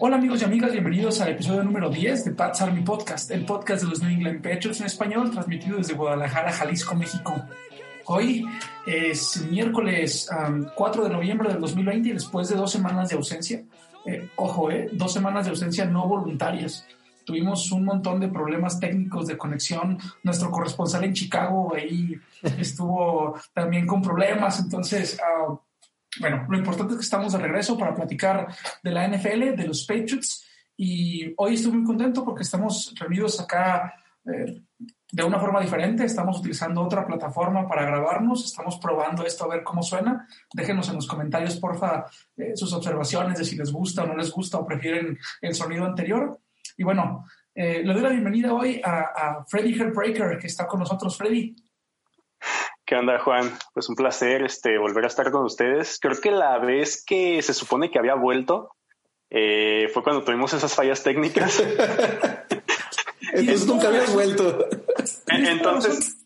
Hola amigos y amigas, bienvenidos al episodio número 10 de Pat's Army Podcast, el podcast de los New England Patriots en español, transmitido desde Guadalajara, Jalisco, México. Hoy es miércoles 4 de noviembre del 2020 y después de dos semanas de ausencia, eh, ojo, eh, dos semanas de ausencia no voluntarias. Tuvimos un montón de problemas técnicos de conexión. Nuestro corresponsal en Chicago ahí estuvo también con problemas, entonces... Uh, bueno, lo importante es que estamos de regreso para platicar de la NFL, de los Patriots, y hoy estoy muy contento porque estamos reunidos acá eh, de una forma diferente, estamos utilizando otra plataforma para grabarnos, estamos probando esto a ver cómo suena. Déjenos en los comentarios, porfa, eh, sus observaciones de si les gusta o no les gusta o prefieren el sonido anterior. Y bueno, eh, le doy la bienvenida hoy a, a Freddy Heartbreaker, que está con nosotros. Freddy, ¿Qué onda, Juan? Pues un placer este, volver a estar con ustedes. Creo que la vez que se supone que había vuelto eh, fue cuando tuvimos esas fallas técnicas. Entonces nunca habías vuelto. Entonces,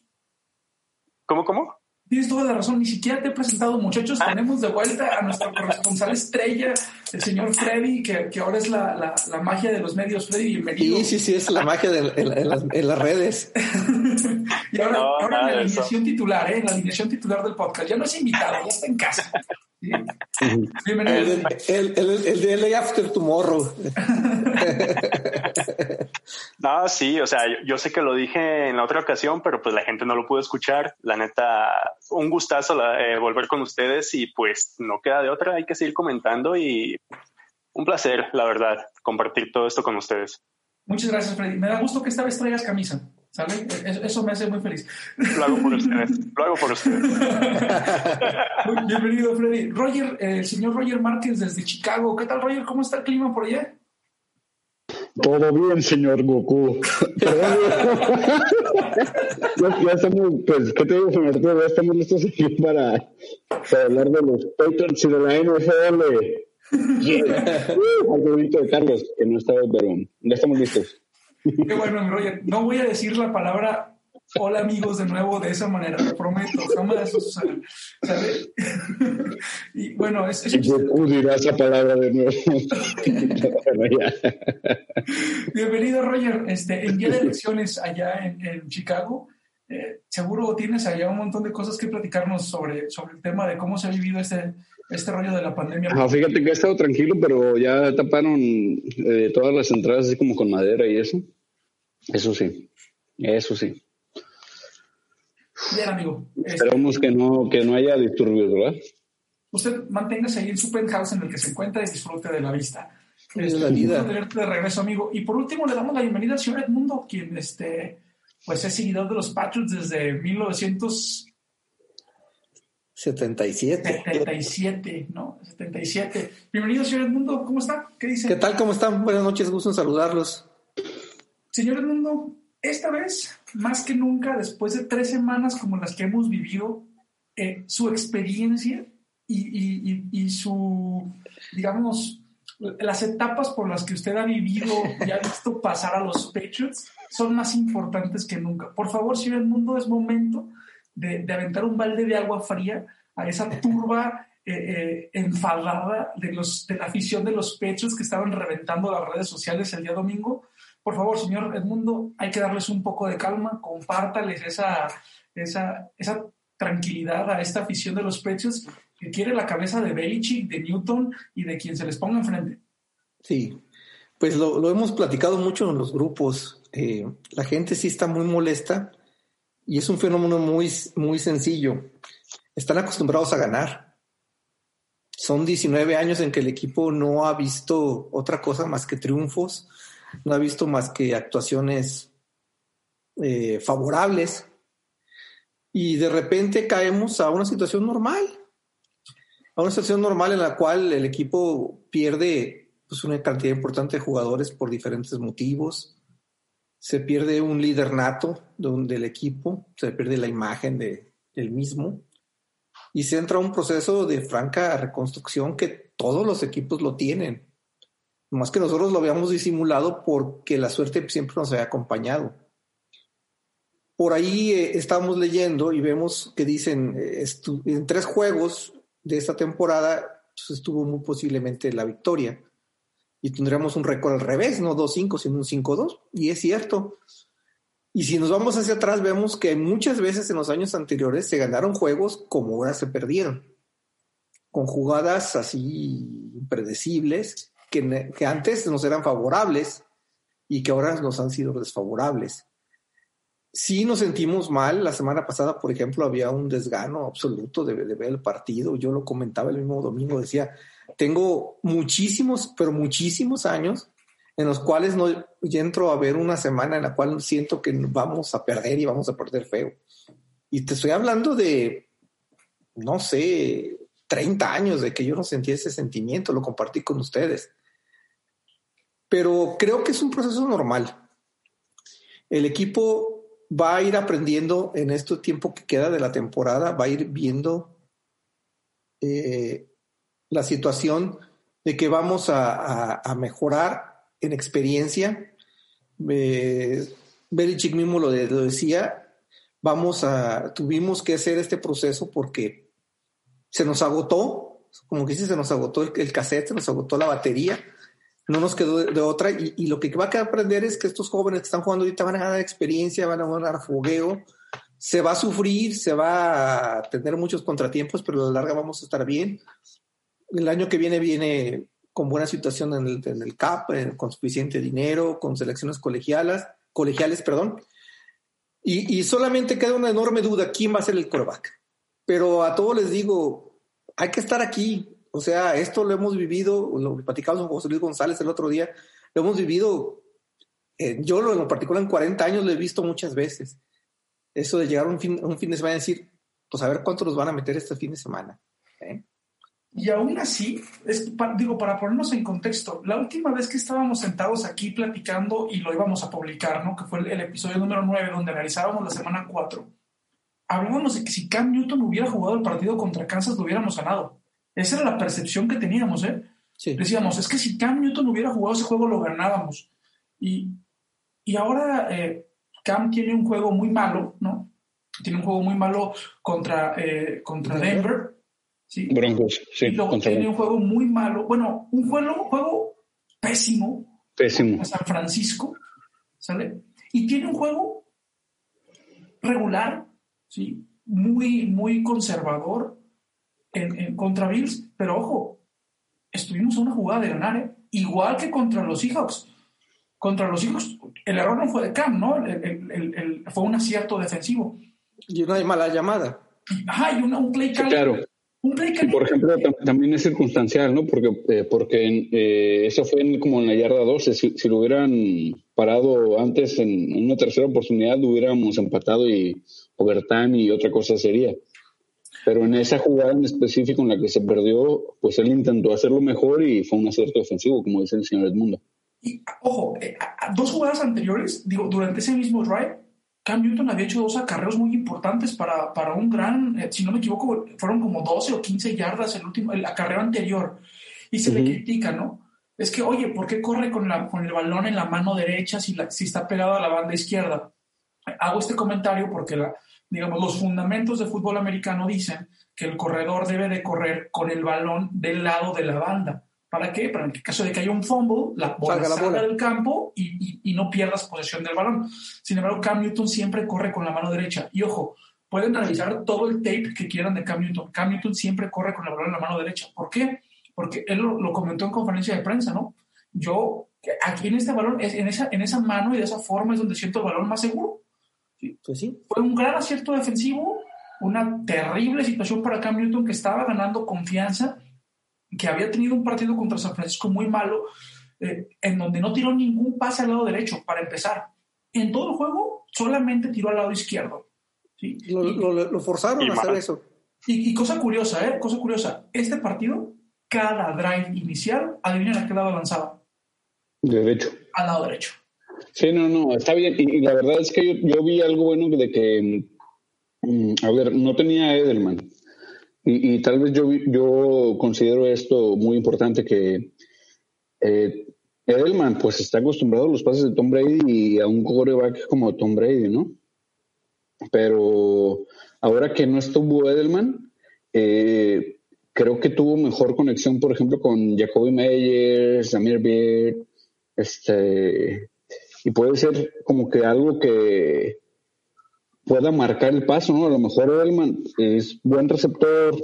¿cómo, cómo? Tienes toda la razón, ni siquiera te he presentado, muchachos. Ah. Tenemos de vuelta a nuestro corresponsal estrella, el señor Freddy, que, que ahora es la, la, la, magia de los medios. Freddy, bienvenido. Sí, sí, sí, es la magia de, en, las, en, las, redes. y ahora, ahora en la alineación titular, ¿eh? en la alineación titular del podcast. Ya no es invitado, ya está en casa. Bienvenido. El, el, el, el, de LA After Tomorrow. no, sí, o sea, yo, yo, sé que lo dije en la otra ocasión, pero pues la gente no lo pudo escuchar. La neta, un gustazo eh, volver con ustedes y pues no queda de otra, hay que seguir comentando y un placer, la verdad, compartir todo esto con ustedes. Muchas gracias, Freddy. Me da gusto que esta vez traigas camisa. ¿Sale? Eso me hace muy feliz. Lo hago por ustedes. Lo hago por ustedes. Bienvenido, Freddy. Roger, el señor Roger Márquez desde Chicago. ¿Qué tal, Roger? ¿Cómo está el clima por allá? Todo bien, señor Goku. ya, ya, estamos, pues, ¿qué te digo, señor? Ya estamos listos aquí para, para hablar de los Patriots y de la NFL. Yeah. Algo de Carlos, que no estaba, pero ya estamos listos. Qué bueno, Roger. No voy a decir la palabra hola amigos de nuevo de esa manera, lo prometo. Jamás ¿sabes? y bueno, es... es Goku dirá esa palabra de nuevo. Bienvenido, Roger. Este, en día de elecciones allá en, en Chicago, eh, seguro tienes allá un montón de cosas que platicarnos sobre, sobre el tema de cómo se ha vivido este, este rollo de la pandemia. Ah, fíjate que he estado tranquilo, pero ya taparon eh, todas las entradas así como con madera y eso. Eso sí, eso sí. Bien, amigo. Esperamos que no, que no haya disturbios, ¿verdad? Usted manténgase ahí en su penthouse en el que se encuentra y disfrute de la vista. Es la vida. de regreso, amigo. Y por último, le damos la bienvenida al señor Edmundo, quien este, pues es seguidor de los Patriots desde 1900. 77. 77, ¿no? 77. Bienvenido, señor Edmundo. ¿Cómo está? ¿Qué dice? ¿Qué tal? ¿Cómo están? Buenas noches, gusto en saludarlos. Señor Edmundo, esta vez, más que nunca, después de tres semanas como las que hemos vivido, eh, su experiencia y, y, y, su, digamos, las etapas por las que usted ha vivido y ha visto pasar a los Patriots son más importantes que nunca. Por favor, señor Edmundo, es momento de, aventar un balde de agua fría a esa turba eh, eh, enfadada de, los, de la afición de los Patriots que estaban reventando las redes sociales el día domingo por favor, señor Edmundo, hay que darles un poco de calma, compártales esa, esa, esa tranquilidad a esta afición de los precios que quiere la cabeza de Belichick, de Newton y de quien se les ponga enfrente. Sí, pues lo, lo hemos platicado mucho en los grupos. Eh, la gente sí está muy molesta y es un fenómeno muy, muy sencillo. Están acostumbrados a ganar. Son 19 años en que el equipo no ha visto otra cosa más que triunfos no ha visto más que actuaciones eh, favorables y de repente caemos a una situación normal, a una situación normal en la cual el equipo pierde pues, una cantidad importante de jugadores por diferentes motivos, se pierde un líder nato del equipo, se pierde la imagen de, del mismo y se entra a un proceso de franca reconstrucción que todos los equipos lo tienen más que nosotros lo habíamos disimulado porque la suerte siempre nos había acompañado. Por ahí eh, estamos leyendo y vemos que dicen, eh, en tres juegos de esta temporada pues, estuvo muy posiblemente la victoria. Y tendríamos un récord al revés, no 2-5, sino un 5-2. Y es cierto. Y si nos vamos hacia atrás, vemos que muchas veces en los años anteriores se ganaron juegos como ahora se perdieron, con jugadas así impredecibles que, que antes nos eran favorables y que ahora nos han sido desfavorables. Sí nos sentimos mal. La semana pasada, por ejemplo, había un desgano absoluto de, de ver el partido. Yo lo comentaba el mismo domingo, decía, tengo muchísimos, pero muchísimos años en los cuales no entro a ver una semana en la cual siento que vamos a perder y vamos a perder feo. Y te estoy hablando de, no sé, 30 años de que yo no sentí ese sentimiento, lo compartí con ustedes. Pero creo que es un proceso normal. El equipo va a ir aprendiendo en este tiempo que queda de la temporada, va a ir viendo eh, la situación de que vamos a, mejorar en experiencia. Eh, Belichick mismo lo, decía, vamos a, tuvimos que hacer este proceso porque se nos agotó, como que se nos agotó el, cassette, se nos agotó la batería, no nos quedó de, otra y, lo que va a aprender es que estos jóvenes que están jugando ahorita van a ganar experiencia, van a ganar fogueo, se va a sufrir, se va a tener muchos contratiempos, pero a la larga vamos a estar bien el año que viene viene con buena situación en el, CAP, con suficiente dinero, con selecciones colegialas, colegiales, perdón. Y, solamente queda una enorme duda, ¿quién va a ser el coreback? Pero a todos les digo, hay que estar aquí. O sea, esto lo hemos vivido, lo platicamos con José Luis González el otro día, lo hemos vivido, eh, yo lo, en particular en 40 años lo he visto muchas veces. Eso de llegar un fin, un fin de semana y decir, pues a ver cuántos nos van a meter este fin de semana. ¿eh? Y aún así, es, digo, para ponernos en contexto, la última vez que estábamos sentados aquí platicando y lo íbamos a publicar, ¿no? Que fue el, episodio número 9, donde analizábamos la semana 4, hablábamos de que si Cam Newton hubiera jugado el partido contra Kansas, lo hubiéramos ganado. Esa era la percepción que teníamos, ¿eh? Decíamos, es que si Cam Newton hubiera jugado ese juego, lo ganábamos. Y, y ahora eh, Cam tiene un juego muy malo, ¿no? Tiene un juego muy malo contra, eh, contra Denver ¿sí? Broncos, sí. Y luego tiene un juego muy malo, bueno, un juego, juego pésimo. Pésimo. A San Francisco, ¿sale? Y tiene un juego regular, ¿sí? Muy, muy conservador en, en contra Bills, pero ojo, estuvimos a una jugada de ganar, ¿eh? igual que contra los Seahawks. Contra los Seahawks, el error no fue de Cam, ¿no? El, el, el, fue un acierto defensivo. Y una mala llamada. Ajá, y un play claro por ejemplo, también es circunstancial, ¿no? Porque, eh, porque eh, eso fue como en la yarda 12. Si, lo hubieran parado antes en, una tercera oportunidad, lo hubiéramos empatado y overtime y otra cosa sería. Pero en esa jugada en específico en la que se perdió, pues él intentó hacerlo mejor y fue un acierto defensivo, como dice el señor Edmundo. Y, ojo, eh, dos jugadas anteriores, digo, durante ese mismo drive, Cam Newton había hecho dos acarreos muy importantes para, para un gran, eh, si no me equivoco, fueron como 12 o 15 yardas el último, el acarreo anterior. Y se le critica, ¿no? Es que, oye, ¿por qué corre con, la, con el balón en la mano derecha si, la, si está pegado a la banda izquierda? Hago este comentario porque, la, digamos, los fundamentos de fútbol americano dicen que el corredor debe de correr con el balón del lado de la banda. ¿Para qué? Para en el caso de que haya un fumble, la bola salga, del campo y, y, no pierdas posesión del balón. Sin embargo, Cam Newton siempre corre con la mano derecha. Y ojo, pueden realizar todo el tape que quieran de Cam Newton. Cam Newton siempre corre con el balón en la mano derecha. ¿Por qué? Porque él lo, comentó en conferencia de prensa, ¿no? Yo, aquí en este balón, en esa, en esa mano y de esa forma es donde siento el balón más seguro. ¿Sí? Pues sí. Fue un gran acierto defensivo, una terrible situación para Cam Newton que estaba ganando confianza que había tenido un partido contra San Francisco muy malo, eh, en donde no tiró ningún pase al lado derecho, para empezar. En todo el juego solamente tiró al lado izquierdo. ¿sí? Lo, forzaron a hacer eso. Y, cosa curiosa, ¿eh? Cosa curiosa. Este partido, cada drive inicial, adivinen a qué lado lanzaba. Derecho. Al lado derecho. Sí, no, no, está bien. Y, la verdad es que yo, vi algo bueno de que, mm, a ver, no tenía Edelman. Y, tal vez yo, yo considero esto muy importante que eh, Edelman pues está acostumbrado a los pases de Tom Brady y a un quarterback como Tom Brady, ¿no? Pero ahora que no estuvo Edelman, eh, creo que tuvo mejor conexión, por ejemplo, con Jacoby Meyers, Samir Beard, este, y puede ser como que algo que pueda marcar el paso, ¿no? A lo mejor Edelman es buen receptor,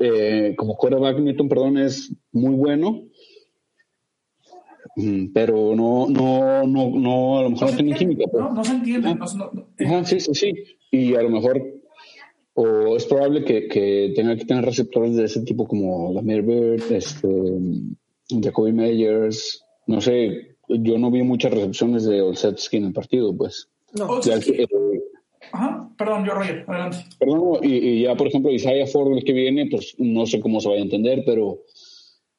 eh, como quarterback Newton, perdón, es muy bueno, mm, pero no, no, no, no, a lo mejor no, tiene química. Pues. No, no se entiende. sí, sí, sí. Y a lo mejor o es probable que, que, tenga que tener receptores de ese tipo como Lamir Bird, este, Jacoby Meyers, no sé, yo no vi muchas recepciones de Olsetsky en el partido, pues. No, Perdón, yo Roger, adelante. Perdón, y, ya por ejemplo Isaiah Ford el que viene, pues no sé cómo se vaya a entender, pero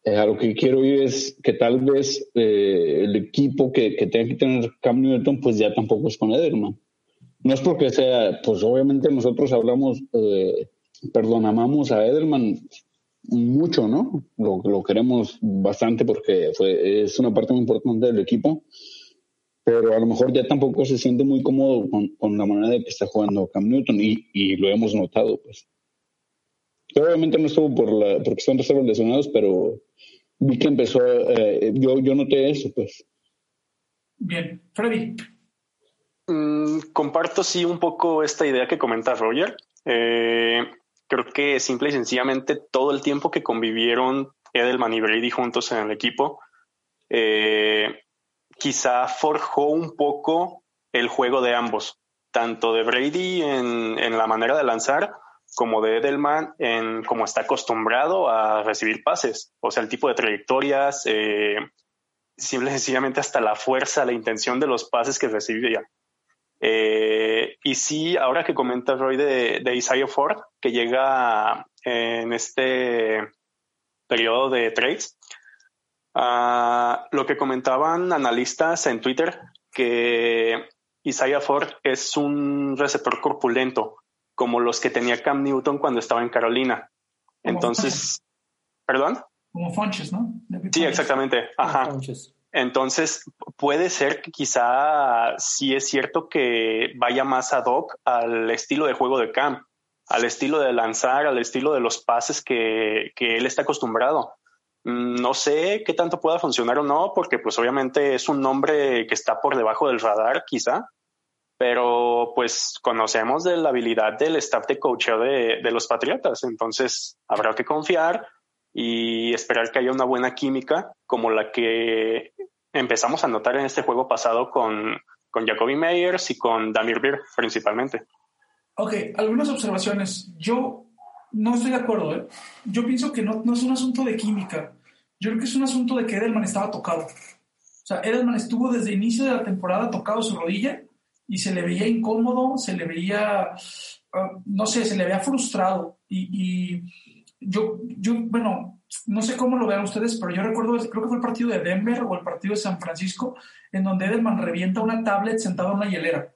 eh, a lo que quiero ir es que tal vez eh, el equipo que, que tenga que tener Cam Newton, pues ya tampoco es con Ederman no es porque sea, pues obviamente nosotros hablamos, eh, perdón, amamos a Edelman mucho, ¿no? Lo, lo queremos bastante porque fue, es una parte muy importante del equipo, pero a lo mejor ya tampoco se siente muy cómodo con, la manera de que está jugando Cam Newton y, y lo hemos notado, pues. Obviamente no estuvo por la, porque están reservas lesionados, pero vi que empezó, eh, yo, yo noté eso, pues. Bien, Freddy. Mm, comparto sí un poco esta idea que comenta Roger. Eh, creo que simple y sencillamente todo el tiempo que convivieron Edelman y Brady juntos en el equipo, eh, quizá forjó un poco el juego de ambos, tanto de Brady en, la manera de lanzar como de Edelman en cómo está acostumbrado a recibir pases, o sea, el tipo de trayectorias, eh, simple y sencillamente hasta la fuerza, la intención de los pases que recibía. Eh, y sí, ahora que comenta Roy de, de Isaiah Ford, que llega en este periodo de trades, ah, lo que comentaban analistas en Twitter, que Isaiah Ford es un receptor corpulento, como los que tenía Cam Newton cuando estaba en Carolina. Entonces, ¿perdón? Como Fonches, ¿no? Sí, exactamente. Ajá. Entonces, puede ser que quizá sí es cierto que vaya más ad hoc al estilo de juego de Cam, al estilo de lanzar, al estilo de los pases que, que él está acostumbrado. Mm, no sé qué tanto pueda funcionar o no, porque pues obviamente es un nombre que está por debajo del radar, quizá, pero pues conocemos de la habilidad del staff de coaching de, de los Patriotas, entonces habrá que confiar y esperar que haya una buena química como la que empezamos a notar en este juego pasado con, con Jacoby Meyers y con Damir Beer principalmente. Ok, algunas observaciones. Yo no estoy de acuerdo. ¿eh? Yo pienso que no, no, es un asunto de química. Yo creo que es un asunto de que Edelman estaba tocado. O sea, Edelman estuvo desde el inicio de la temporada tocado su rodilla y se le veía incómodo, se le veía, ah, no sé, se le veía frustrado. Y, y yo, yo, bueno, no sé cómo lo vean ustedes, pero yo recuerdo, creo que fue el partido de Denver o el partido de San Francisco, en donde Edelman revienta una tablet sentado en una hielera.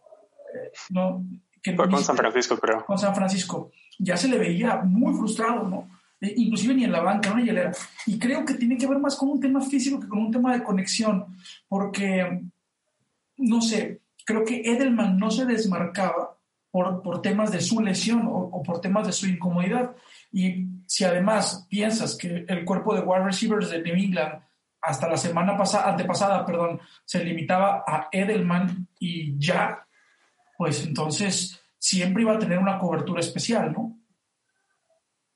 Eh, no, fue con San Francisco, creo. Con San Francisco. Ya se le veía muy frustrado, ¿no? E, inclusive ni en la banca, hielera. Y creo que tiene que ver más con un tema físico que con un tema de conexión, porque, no sé, creo que Edelman no se desmarcaba por, por temas de su lesión o, o por temas de su incomodidad. Y si además piensas que el cuerpo de wide receivers de New England hasta la semana pasada, antepasada, perdón, se limitaba a Edelman y ya, pues entonces siempre iba a tener una cobertura especial, ¿no?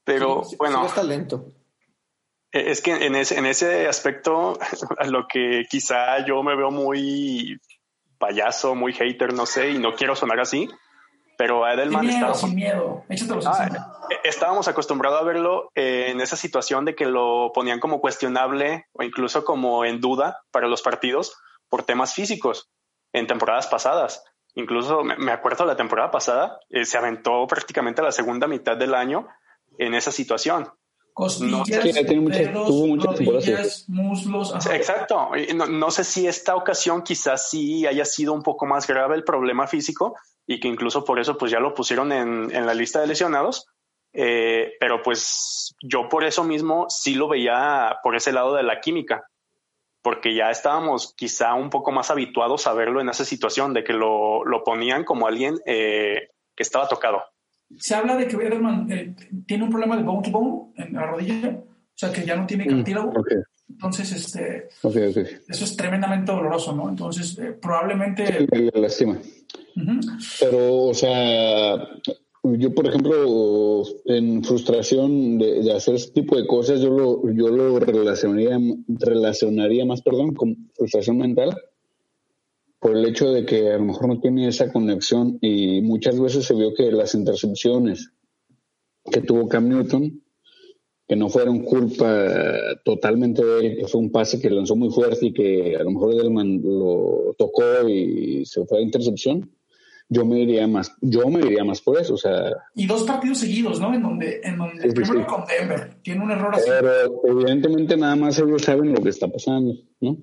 Pero bueno. está lento. E, es que en ese, en ese aspecto, a lo que quizá yo me veo muy payaso, muy hater, no sé, y no quiero sonar así, pero a Edelman sin miedo, sin miedo. Ah, eh, estábamos acostumbrados a verlo en esa situación de que lo ponían como cuestionable o incluso como en duda para los partidos por temas físicos en temporadas pasadas. Incluso me acuerdo la temporada pasada, eh, se aventó prácticamente la segunda mitad del año en esa situación. Costillas, no, muslos. Exacto. No, no, sé si esta ocasión quizás sí haya sido un poco más grave el problema físico y que incluso por eso pues ya lo pusieron en, en la lista de lesionados. Eh, pero pues yo por eso mismo sí lo veía por ese lado de la química, porque ya estábamos quizá un poco más habituados a verlo en esa situación de que lo, lo ponían como alguien eh, que estaba tocado se habla de que Edelman eh, tiene un problema de bone to bone en la rodilla, o sea que ya no tiene cartílago. Okay. Entonces, este, Okay, okay. eso es tremendamente doloroso, ¿no? Entonces, eh, probablemente... Me lastima. Ujú. Pero, o sea, yo, por ejemplo, en frustración de, de hacer este tipo de cosas, yo lo, yo lo relacionaría, relacionaría más, perdón, con frustración mental, por el hecho de que a lo mejor no tiene esa conexión y muchas veces se vio que las intercepciones que tuvo Cam Newton, que no fueron culpa totalmente de él, que fue un pase que lanzó muy fuerte y que a lo mejor Edelman lo tocó y se fue a intercepción, yo me iría más, yo me iría más por eso, o sea, Y dos partidos seguidos, ¿no? En donde, en donde Sí, sí, primero sí. con Denver tiene un error así. pero evidentemente nada más ellos saben lo que está pasando, ¿no?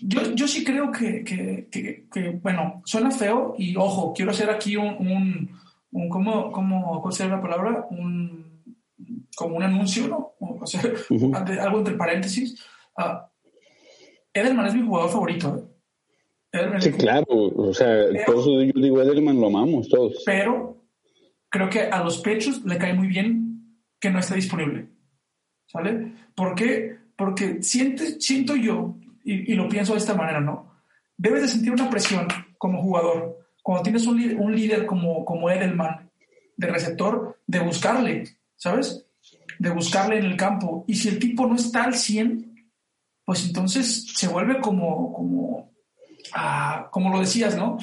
Yo, yo sí creo que, que, que, que, bueno, suena feo y ojo, quiero hacer aquí un, un, un ¿cómo, cómo, ¿cuál sería la palabra? Un, como un anuncio, ¿no? O sea, Ujú. ante- algo entre paréntesis. Ah, Edelman es mi jugador favorito, ¿eh? Sí, claro, o sea, por eso yo digo Edelman lo amamos todos. pero creo que a los pechos le cae muy bien que no esté disponible. ¿Sale? ¿Por qué? Porque siente, siento yo, y, lo pienso de esta manera, ¿no? Debes de sentir una presión como jugador. Cuando tienes un, un líder como, como Edelman, de receptor, de buscarle, ¿sabes? De buscarle en el campo. Y si el tipo no está al 100, pues entonces se vuelve como, como, ah, como lo decías, ¿no?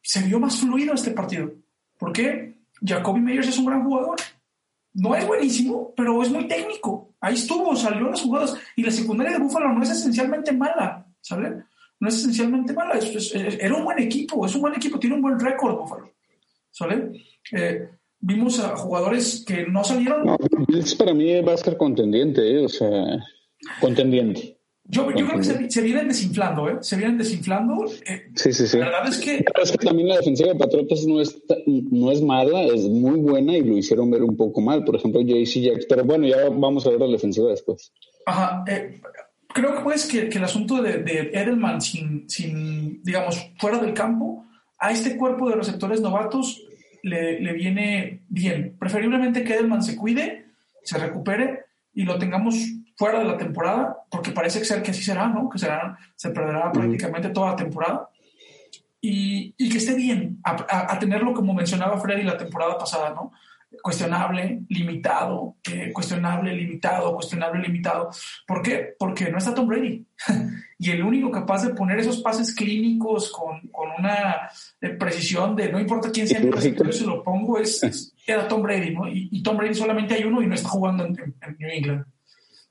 Se vio más fluido este partido. ¿Por qué? Jacoby Meyers es un gran jugador. No es buenísimo, pero es muy técnico. Ahí estuvo, salió las jugadas. Y la secundaria de Buffalo no es esencialmente mala, ¿sabes? No es esencialmente mala. Era un buen equipo, es un buen equipo, tiene un buen récord Buffalo. ¿Sale? Eh, vimos a jugadores que no salieron. No, para mí va a ser contendiente, ¿eh? o sea, contendiente. Yo, yo creo que se, se vienen desinflando, ¿eh? Se vienen desinflando. Eh, Sí, sí, sí. la verdad es que Pero es que también la defensiva de Patriotas no es, no es mala, es muy buena y lo hicieron ver un poco mal. Por ejemplo, JC Jackson. Pero bueno, ya vamos a ver la defensiva después. Ajá, eh, creo que pues que, que el asunto de, de Edelman sin, sin, digamos, fuera del campo, a este cuerpo de receptores novatos le, le viene bien. Preferiblemente que Edelman se cuide, se recupere y lo tengamos fuera de la temporada, porque parece ser que así será, ¿no? Que será, se perderá prácticamente toda la temporada. Y, y que esté bien, a, a- a tenerlo como mencionaba Freddy la temporada pasada, ¿no? Cuestionable, limitado, eh, cuestionable, limitado, cuestionable, limitado. ¿Por qué? Porque no está Tom Brady. y el único capaz de poner esos pases clínicos con, con una eh, precisión de no importa quién sea mi receptor, yo se lo pongo, es, es- era Tom Brady, ¿no? Y, y Tom Brady solamente hay uno y no está jugando en- en New England.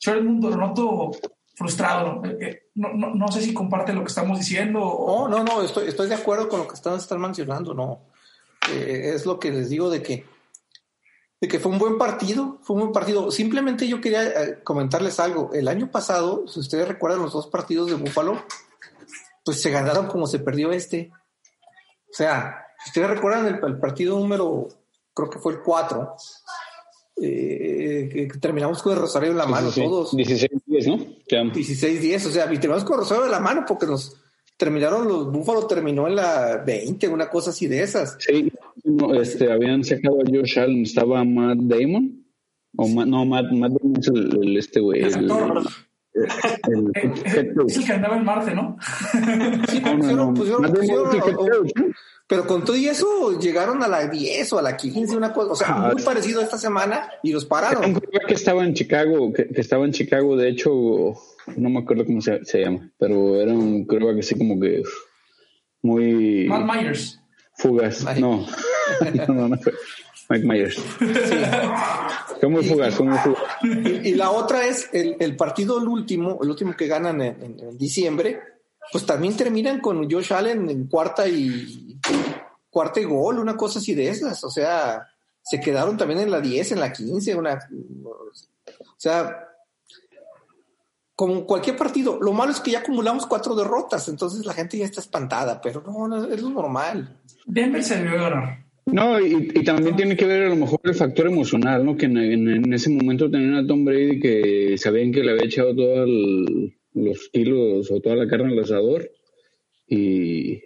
Yo el mundo lo noto frustrado. ¿no? Eh, eh, no, no, no sé si comparte lo que estamos diciendo. o- No, no, no, estoy, estoy de acuerdo con lo que están, están mencionando, no. Eh, es lo que les digo de que, de que fue un buen partido, fue un buen partido. Simplemente yo quería comentarles algo. El año pasado, si ustedes recuerdan los dos partidos de Búfalo, pues se ganaron como se perdió este. O sea, si ustedes recuerdan el, el partido número, creo que fue el 4, eh, que, que terminamos con el rosario en la mano Sí, sí, sí. todos. 16-10, ¿no? Ya. 16-10, o sea, y terminamos con Rosario de la mano porque nos terminaron, los Búfalo terminó en la 20, una cosa así de esas. Sí, no, este, habían sacado a Josh Allen, estaba Matt Damon. O Ma- no, Matt, Matt Damon es el, el este güey. El El, el- Eh, el eh, es el que andaba en Marte, ¿no? Sí, No, no, pusieron- pusieron- Matt Damon pusieron pero con todo y eso llegaron a la 10 o a la 15, una cosa, o sea, Ah, muy sí. parecido a esta semana y los Era un pararon. quarterback que estaba en Chicago, que, que estaba en Chicago, de hecho, no me acuerdo cómo se, se llama, pero era un quarterback así como que muy Matt Myers. Mike. No, no, no, no fue Mike Myers. Fue muy fugaz, fue muy fugaz. Y, y la otra es el, el partido, el último, el último que ganan en, en- en diciembre, pues también terminan con Josh Allen en cuarta y cuarta y gol, una cosa así de esas. O sea, se quedaron también en la 10, en la 15, una, o sea, como cualquier partido. Lo malo es que ya acumulamos cuatro derrotas, entonces la gente ya está espantada, pero no, no es lo normal. Denver se debió ganar. No, y, y también tiene que ver a lo mejor el factor emocional, ¿no? Que en, en- en ese momento tenían a Tom Brady que sabían que le había echado todos los kilos o toda la carne al asador y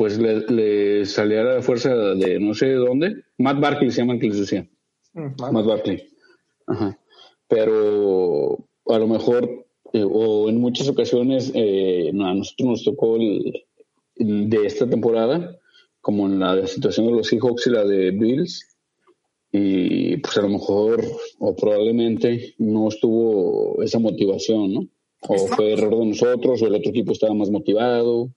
pues le, le salía la fuerza de no sé de dónde. Matt Barkley se llama el que les decía. Mm, Matt Barkley. Ajá. Pero a lo mejor, eh, o en muchas ocasiones, eh, no, a nosotros nos tocó el, el de esta temporada, como en la situación de los Seahawks y la de Bills, y pues a lo mejor o probablemente no estuvo esa motivación, ¿no? O fue error de nosotros, o el otro equipo estaba más motivado.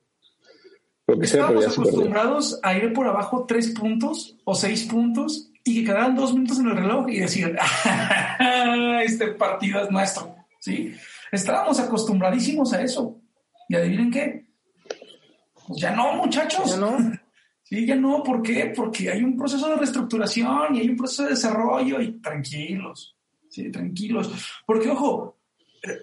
Lo que sea, pero Estábamos acostumbrados a ir por abajo tres puntos o seis puntos y que quedaran dos minutos en el reloj y decir, este partido es nuestro. ¿sí? Estábamos acostumbradísimos a eso. Y adivinen qué. Pues ya no, muchachos. Ya no. Sí, ya no. ¿Por qué? Porque hay un proceso de reestructuración y hay un proceso de desarrollo y tranquilos. Sí, tranquilos. Porque, ojo, eh,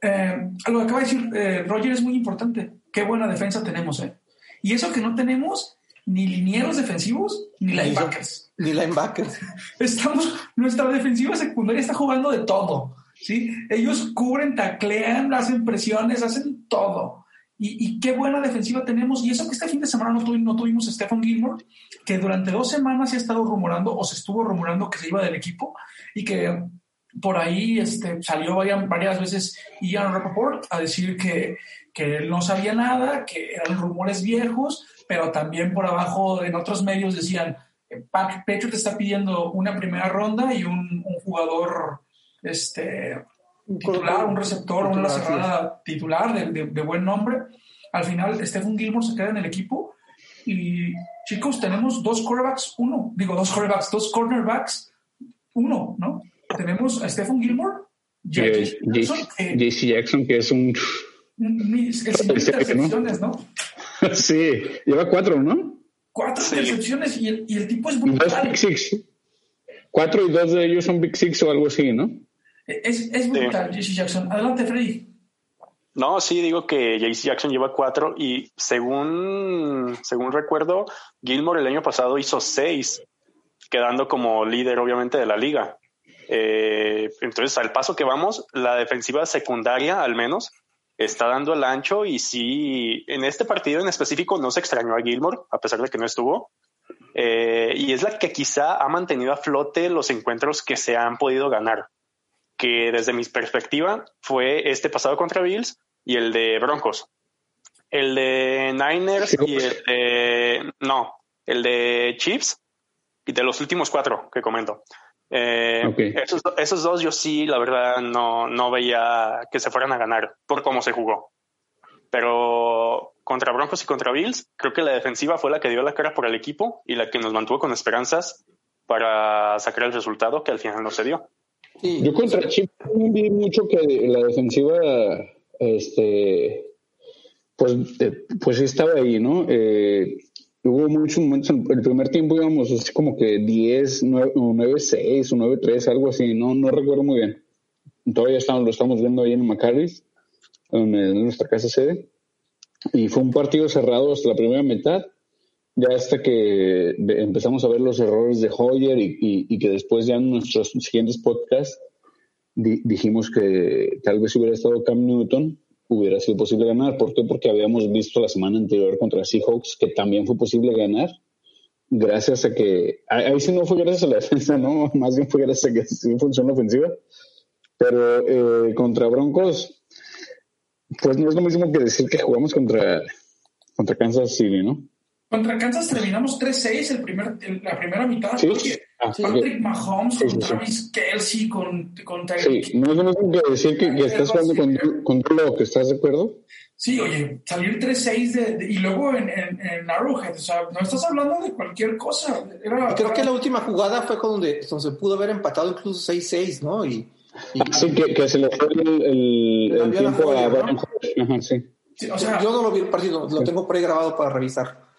eh, lo que acaba de decir eh, Roger es muy importante. Qué buena defensa tenemos, ¿eh? Y eso que no tenemos ni linieros defensivos ni linebackers. Ni linebackers. Estamos, nuestra defensiva secundaria está jugando de todo, ¿sí? Ellos cubren, taclean, hacen presiones, hacen todo. Y, y qué buena defensiva tenemos. Y eso que este fin de semana no, tuvi- no tuvimos a Stephen Gilmore, que durante dos semanas se ha estado rumorando o se estuvo rumorando que se iba del equipo y que por ahí este, salió varias, varias veces Ian Rappaport a decir que, que él no sabía nada, que eran rumores viejos, pero también por abajo en otros medios decían, eh, Pa- Patriot está pidiendo una primera ronda y un, un jugador este, titular, un receptor, una cerrada titular de, de- de buen nombre. Al final, Stephen Gilmore se queda en el equipo y chicos, tenemos dos quarterbacks, uno, digo dos quarterbacks, dos cornerbacks, uno, ¿no? Tenemos a Stephen Gilmore, JC Jackson, que es un. Sí, intercepciones, ¿no? sí, lleva cuatro, ¿no? Cuatro Sí. intercepciones y el, y el tipo es dos brutal. Big Six. Cuatro y dos de ellos son Big Six o algo así, ¿no? Es, es brutal, JC Jackson. Adelante, Freddy. No, sí, digo que JC Jackson lleva cuatro y según, según recuerdo, Gilmore el año pasado hizo seis, quedando como líder obviamente de la liga. Eh, entonces, al paso que vamos, la defensiva secundaria al menos está dando el ancho y sí, en este partido en específico no se extrañó a Gilmore, a pesar de que no estuvo. Eh, y es la que quizá ha mantenido a flote los encuentros que se han podido ganar que desde mi perspectiva fue este pasado contra Bills y el de Broncos. El de Niners y el de... No, el de Chiefs y de los últimos cuatro que comento. Eh, Ok. esos, esos dos yo sí, la verdad, no, no veía que se fueran a ganar por cómo se jugó. Pero contra Broncos y contra Bills, creo que la defensiva fue la que dio la cara por el equipo y la que nos mantuvo con esperanzas para sacar el resultado que al final no se dio. Sí. Yo contra también vi mucho que la defensiva, este, pues, eh, pues estaba ahí, ¿no? Eh, hubo muchos momentos, en el primer tiempo íbamos así como que 10, 9, o 9 6 o 9 3, algo así, no, no recuerdo muy bien. Todavía estamos, lo estamos viendo ahí en McCarthy's, en, nuestra casa sede. Y fue un partido cerrado hasta la primera mitad, ya hasta que empezamos a ver los errores de Hoyer y, y- que después ya en nuestros siguientes podcasts di- dijimos que tal vez hubiera estado Cam Newton hubiera sido posible ganar. ¿Por qué? Porque habíamos visto la semana anterior contra Seahawks que también fue posible ganar gracias a que, ahí sí no fue gracias a la defensa, ¿no? Más bien fue gracias a que sí funcionó la ofensiva. Pero eh, contra Broncos, pues no es lo mismo que decir que jugamos contra, contra Kansas City, ¿no? Contra Kansas terminamos 3-6 el primer, el- la primera mitad. Sí. Ah, ok. Patrick Mahomes Sí, con sí, sí. Travis Kelsey, con, con Tyreek. Sí, no es lo mismo que decir que, que estás jugando con, con lo que estás de acuerdo. Sí, oye, salir 3-6 de, de- y luego en, en, en Arrowhead, o sea, no estás hablando de cualquier cosa. Era, Creo que la última jugada fue donde, donde se pudo haber empatado incluso 6-6, ¿no? Y, y Sí, que, que se le fue el, el, el tiempo joya, a ¿no? Ajá, sí. Sí, o sea, yo no lo vi el partido, lo tengo pregrabado para revisar.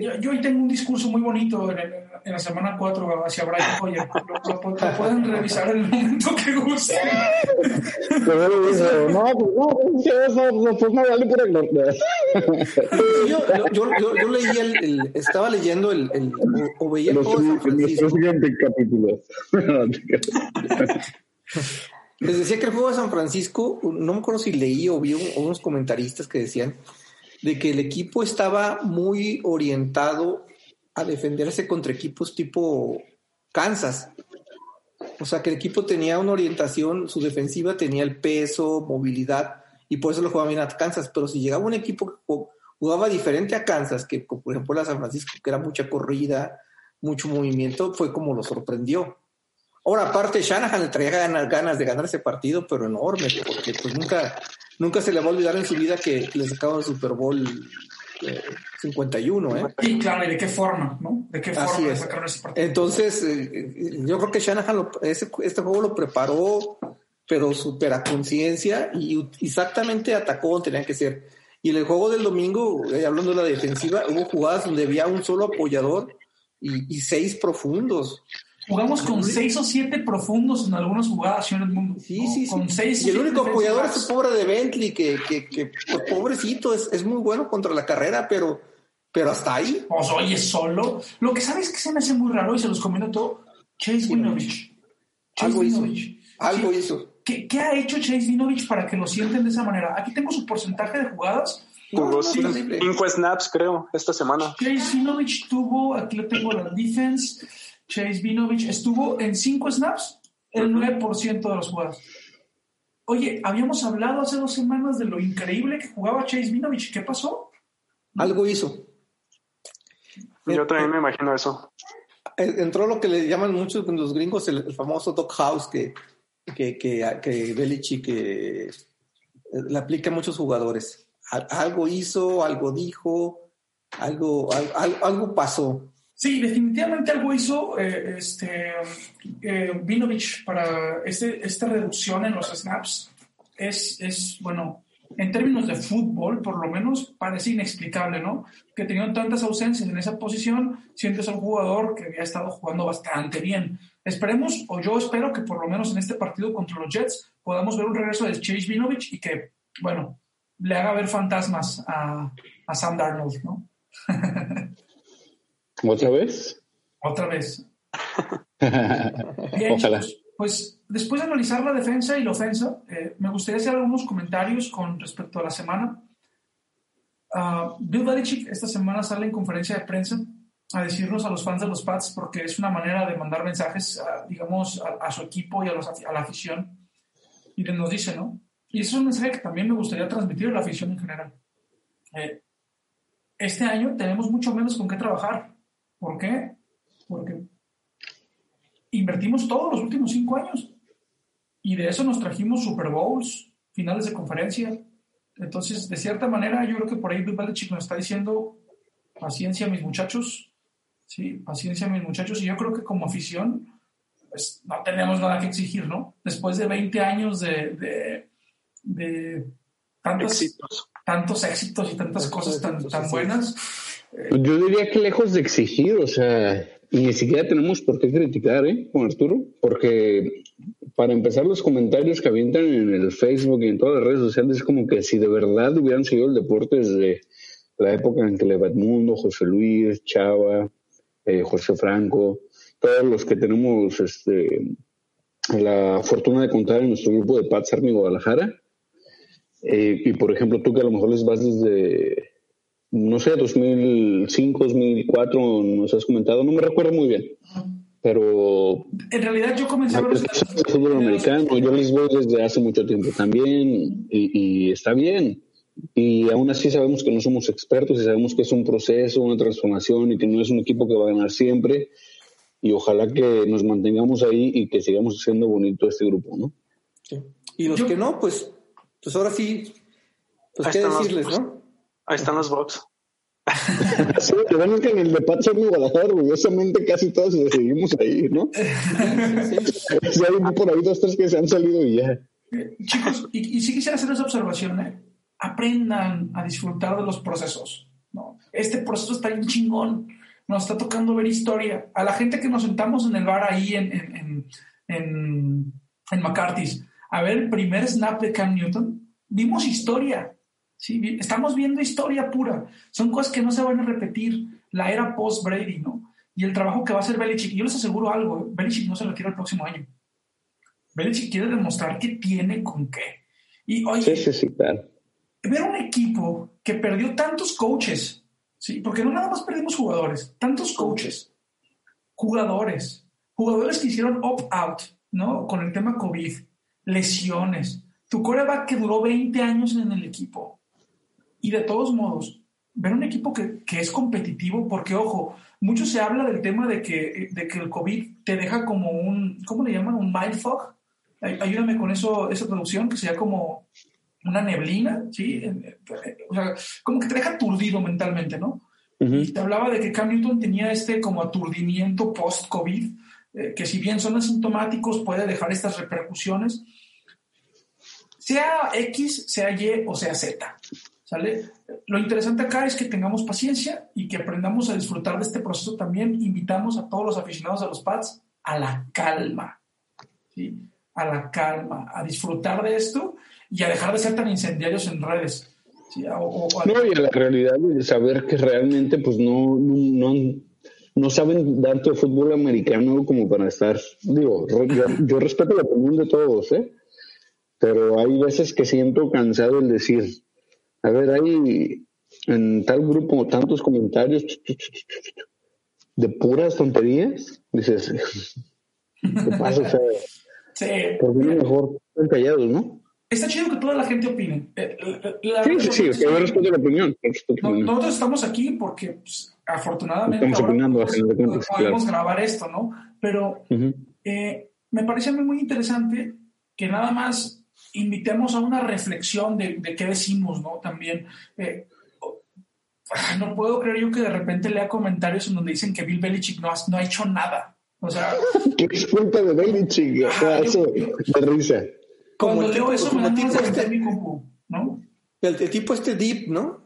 Yo, yo hoy tengo un discurso muy bonito en, el- en la semana 4 hacia Brian Hoyer. Lo, lo- lo pueden revisar en el momento que gusten. No, Yo, yo, yo, yo leí el, el- estaba leyendo el, el- o, o veía el Los juego de San Francisco. siguientes capítulos. Les decía que el juego de San Francisco, no me acuerdo si leí o vi un- unos comentaristas que decían de que el equipo estaba muy orientado a defenderse contra equipos tipo Kansas. O sea, que el equipo tenía una orientación, su defensiva tenía el peso, movilidad, y por eso lo jugaba bien a Kansas. Pero si llegaba un equipo que jugaba diferente a Kansas, que por ejemplo la San Francisco, que era mucha corrida, mucho movimiento, fue como lo sorprendió. Ahora, aparte, Shanahan le traía ganas, ganas de ganar ese partido, pero enorme, porque pues nunca, nunca se le va a olvidar en su vida que le sacaban el Super Bowl 51, ¿eh? Y claro, ¿y de qué forma, no? ¿De qué forma es. sacaron ese partido? Entonces, eh, yo creo que Shanahan este juego lo preparó, pero súper a conciencia y exactamente atacó donde tenían que ser. Y en el juego del domingo, eh, hablando de la defensiva, hubo jugadas donde había un solo apoyador y, y seis profundos. Jugamos con seis o siete profundos en algunas jugadas en el mundo. Sí, sí, sí. y el único apoyador es el pobre de Bentley, que, que, que pues, pobrecito, es, es, muy bueno contra la carrera, pero, pero hasta ahí. Pues oye, solo. Lo que sabes que se me hace muy raro y se los comento todo, Chase Winovich. Algo hizo. Algo hizo. ¿Qué, ¿Qué, ha hecho Chase Winovich para que lo sienten de esa manera? Aquí tengo su porcentaje de jugadas. Tuvo cinco snaps, creo, esta semana. Chase Winovich tuvo, aquí lo tengo, la defense Chase Vinovich estuvo en cinco snaps, el 9% de los jugados. Oye, habíamos hablado hace dos semanas de lo increíble que jugaba Chase Vinovich. ¿Qué pasó? Algo hizo. Yo también me imagino eso. Entró lo que le llaman muchos los gringos el, famoso dog house que, que, que, que Belichick que le aplica a muchos jugadores. Algo hizo, algo dijo, algo, algo, algo pasó. Sí, definitivamente algo hizo eh, este, eh, Vinovich para este, esta reducción en los snaps. Es, es, bueno, en términos de fútbol, por lo menos, parece inexplicable, ¿no? Que teniendo tantas ausencias en esa posición, sientes a un jugador que había estado jugando bastante bien. Esperemos, o yo espero que por lo menos en este partido contra los Jets podamos ver un regreso de Chase Vinovich y que, bueno, le haga ver fantasmas a, a Sam Darnold, ¿no? ¿Otra vez? Otra vez. Bien, Ojalá. Pues después de analizar la defensa y la ofensa, eh, me gustaría hacer algunos comentarios con respecto a la semana. Uh, Bill Belichick esta semana sale en conferencia de prensa a decirnos a los fans de los Pats, porque es una manera de mandar mensajes, digamos, a, su equipo y a, la afición. Y nos dice, ¿no? Y eso es un mensaje que también me gustaría transmitir a la afición en general. Eh, este año tenemos mucho menos con qué trabajar. ¿Por qué? Porque invertimos todos los últimos cinco años y de eso nos trajimos Super Bowls, finales de conferencia. Entonces, de cierta manera, yo creo que por ahí Bill Belichick nos está diciendo paciencia, mis muchachos. Sí, paciencia, mis muchachos. Y yo creo que como afición, pues no tenemos nada que exigir, ¿no? Después de 20 años de, de, tantos, éxitos. Tantos éxitos y tantas cosas tan, tan buenas yo diría que lejos de exigir, o sea, y ni siquiera tenemos por qué criticar, ¿eh? Con Arturo, porque para empezar los comentarios que avientan en el Facebook y en todas las redes sociales es como que si de verdad hubieran seguido el deporte desde la época en que le Mundo, José Luis, Chava, eh, José Franco, todos los que tenemos este, la fortuna de contar en nuestro grupo de Pats Army Guadalajara, eh, y por ejemplo tú que a lo mejor les vas desde no sé, 2005, 2004, nos has comentado, no me recuerdo muy bien. Pero. En realidad, yo comencé a ver. El fútbol americano, yo les voy desde hace mucho tiempo también, y, está bien. Y aún así sabemos que no somos expertos y sabemos que es un proceso, una transformación y que no es un equipo que va a ganar siempre. Y ojalá que nos mantengamos ahí y que sigamos haciendo bonito este grupo, ¿no? Sí. Y los que no, pues, pues ahora sí, pues qué decirles, ¿no? Ahí están los box. sí, que en el de Pat Guadalajara, orgullosamente casi todos seguimos ahí, ¿no? sí, hay por ahí dos, tres que se han salido y ya. Chicos, y, y sí quisiera hacer esa observación, ¿eh? aprendan a disfrutar de los procesos. ¿no? Este proceso está bien chingón. Nos está tocando ver historia. A la gente que nos sentamos en el bar ahí en, en, en, en McCarthy's a ver el primer snap de Cam Newton, vimos historia. ¿sí? Estamos viendo historia pura. Son cosas que no se van a repetir. La era post-Brady, ¿no? Y el trabajo que va a hacer Belichick. Yo les aseguro algo, ¿eh? Belichick no se retira el próximo año. Belichick quiere demostrar que tiene con qué. Y oye, sí, sí, claro. ver un equipo que perdió tantos coaches, ¿sí? Porque no nada más perdimos jugadores, tantos coaches, jugadores, jugadores que hicieron opt-out, ¿no? Con el tema COVID, lesiones. Tu coreback que duró 20 años en el equipo. Y de todos modos, ver un equipo que, que, es competitivo, porque ojo, mucho se habla del tema de que, de que el COVID te deja como un, ¿cómo le llaman? Un mind fog. Ayúdame con eso, esa traducción, que sería como una neblina, ¿sí? O sea, como que te deja aturdido mentalmente, ¿no? Y te hablaba de que Cam Newton tenía este como aturdimiento post-COVID, eh, que si bien son asintomáticos, puede dejar estas repercusiones. Sea X, sea Y o sea Z. ¿Sale? Lo interesante acá es que tengamos paciencia y que aprendamos a disfrutar de este proceso también. Invitamos a todos los aficionados a los pads a la calma, ¿sí? A la calma, a disfrutar de esto y a dejar de ser tan incendiarios en redes. No, y a la realidad de saber que realmente pues no, no, no, saben tanto de fútbol americano como para estar, digo, yo, respeto la opinión de todos, ¿eh? Pero hay veces que siento cansado el decir, a ver, hay en tal grupo tantos comentarios de puras tonterías, dices, ¿qué pasa? O sea, sí. por mí mejor están callados, ¿no? está chido que toda la gente opine. Eh, sí, sí, sí, yo respeto la opinión. nosotros estamos aquí porque, pues, afortunadamente, estamos opinando, podemos grabar esto, ¿no? Pero eh, me parece muy interesante que nada más invitemos a una reflexión de, qué decimos, ¿no? También. Eh, no puedo creer yo que de repente lea comentarios en donde dicen que Bill Belichick no ha, no ha hecho nada. O sea. ¿Qué es culpa de Belichick? eso, de risa. Cuando leo eso me tipo este, mi ¿no? El, tipo este deep, ¿no?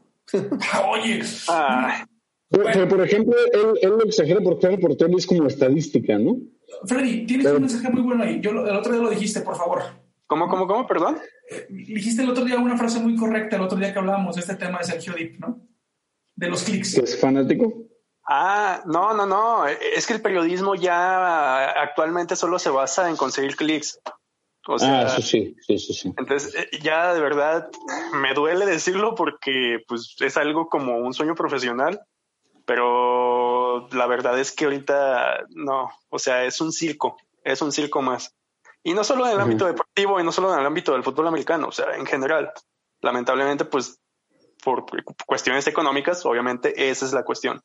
Ah, oye. Ah. Pero, por ejemplo, él, él lo exagera porque el portero es como estadística, ¿no? Freddy, tienes un mensaje muy bueno ahí. Yo el otro día lo dijiste, por favor. ¿Cómo, cómo, cómo? Perdón. Eh, dijiste el otro día una frase muy correcta, el otro día que hablábamos de este tema de Sergio Deep, ¿no? De los clics. ¿Es fanático? Ah, no, no, no. Es que el periodismo ya actualmente solo se basa en conseguir clics ah, eso sí, sí, sí, sí. Entonces, eh, ya de verdad me duele decirlo porque pues es algo como un sueño profesional, pero la verdad es que ahorita no, o sea, es un circo, es un circo más. Y no solo en el ámbito deportivo y no solo en el ámbito del fútbol americano, o sea, en general. Lamentablemente, pues por cuestiones económicas, obviamente esa es la cuestión.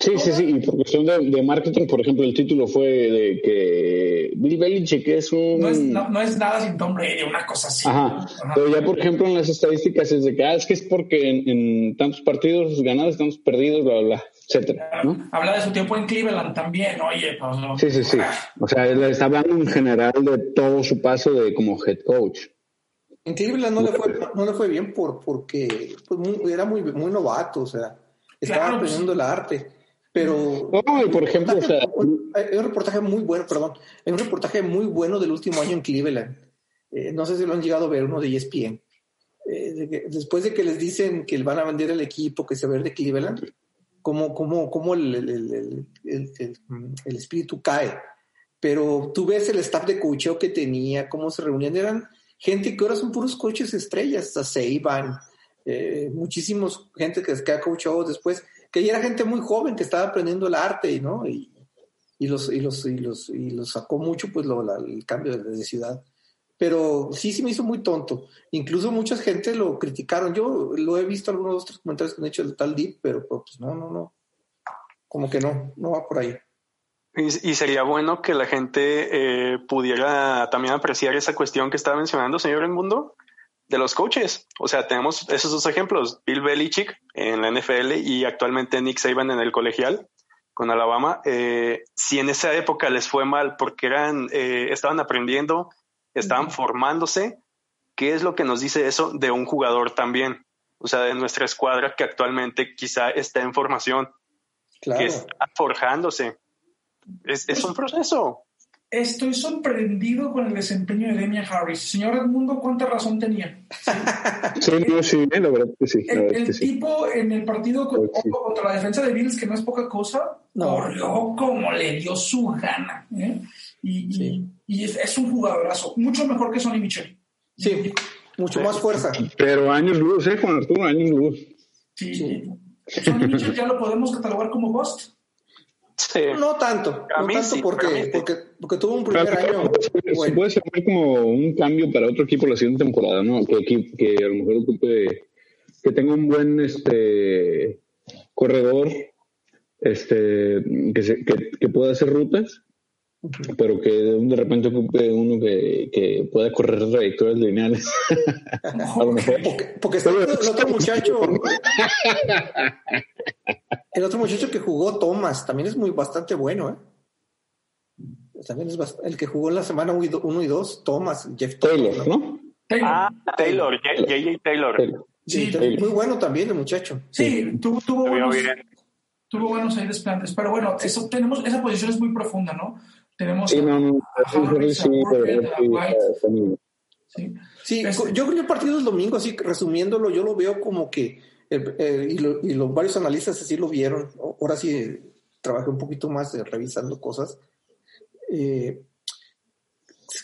Sí, sí, sí, y por cuestión de, marketing, por ejemplo, el título fue de que Bill Belichick es un... No es, no, es nada sin Tom Brady, una cosa así. Ajá. pero ya por ejemplo en las estadísticas es de que, ah, es que es porque en, tantos partidos ganados, tantos perdidos, bla, bla, bla, etcétera, ¿no? Habla de su tiempo en Cleveland también, oye, pues no. Sí, sí, sí. O sea, él está hablando en general de todo su paso de como head coach. En Cleveland no le fue, no le fue bien por, porque pues, era muy, muy novato, o sea, estaba pues. aprendiendo el arte pero. por ejemplo, hay un reportaje muy bueno, perdón. Hay un reportaje muy bueno del último año en Cleveland. Eh, no sé si lo han llegado a ver, uno de ESPN. Eh, después de que les dicen que van a vender el equipo, que se va a ver de Cleveland, cómo, cómo, cómo el, el, el, espíritu cae. Pero tú ves el staff de cocheo que tenía, cómo se reunían. Eran gente que ahora son puros coches estrellas, hasta Seiban, eh, muchísimos gente que, que ha coachado después que ya era gente muy joven que estaba aprendiendo el arte, ¿no? Y, y los, y, los, y, los, y los sacó mucho, pues, lo, el cambio de, ciudad. Pero sí, sí me hizo muy tonto. Incluso mucha gente lo criticaron. Yo lo he visto algunos otros comentarios que han hecho el tal Deep, pero pues no, no, no. Como que no, no va por ahí. Y, sería bueno que la gente eh, pudiera también apreciar esa cuestión que estaba mencionando, señor El Mundo, de los coaches. O sea, tenemos esos dos ejemplos, Bill Belichick en la NFL y actualmente Nick Saban en el colegial con Alabama. Eh, si en esa época les fue mal porque eran, eh, estaban aprendiendo, estaban formándose, ¿qué es lo que nos dice eso de un jugador también? O sea, de nuestra escuadra que actualmente quizá está en formación, que está forjándose. Es, es un proceso. Estoy sorprendido con el desempeño de Demian Harris. Señor Edmundo, ¿cuánta razón tenía? Sí, sí, la verdad que sí. El, tipo en el partido contra, la defensa de Bills, que no es poca cosa, corrió como le dio su gana. ¿eh? Y, y, es, un jugadorazo, mucho mejor que Sonny Michel. Sí, mucho más fuerza. Pero años luz, ¿eh, Juan Arturo? Años luz. Sí. sí. Mitchell ya lo podemos catalogar como Ghost. Sí. No tanto, no tanto porque, porque, porque, tuvo un primer año. Se puede ser como un cambio para otro equipo la siguiente temporada, ¿no? Que, que, a lo mejor ocupe, que tenga un buen este corredor, este que, se, que, que pueda hacer rutas pero que de repente ocupe uno que, que pueda correr trayectorias lineales. a lo mejor. Porque, está el, otro muchacho. el otro muchacho que jugó Thomas también es muy bastante bueno, ¿eh? También es el que jugó en la semana 1 y 2, Thomas, Jeff Taylor, ¿no? Taylor. Ah, Taylor, JJ Taylor. Sí, muy bueno también el muchacho. Sí, tuvo, tuvo buenos, tuvo buenos ahí desplantes, pero bueno, eso tenemos, esa posición es muy profunda, ¿no? Tenemos sí, no, no, sí, sí, yo creo que el partido del domingo, así resumiéndolo, yo lo veo como que, eh, y, los varios analistas así lo vieron, ahora sí trabajé un poquito más revisando cosas, eh,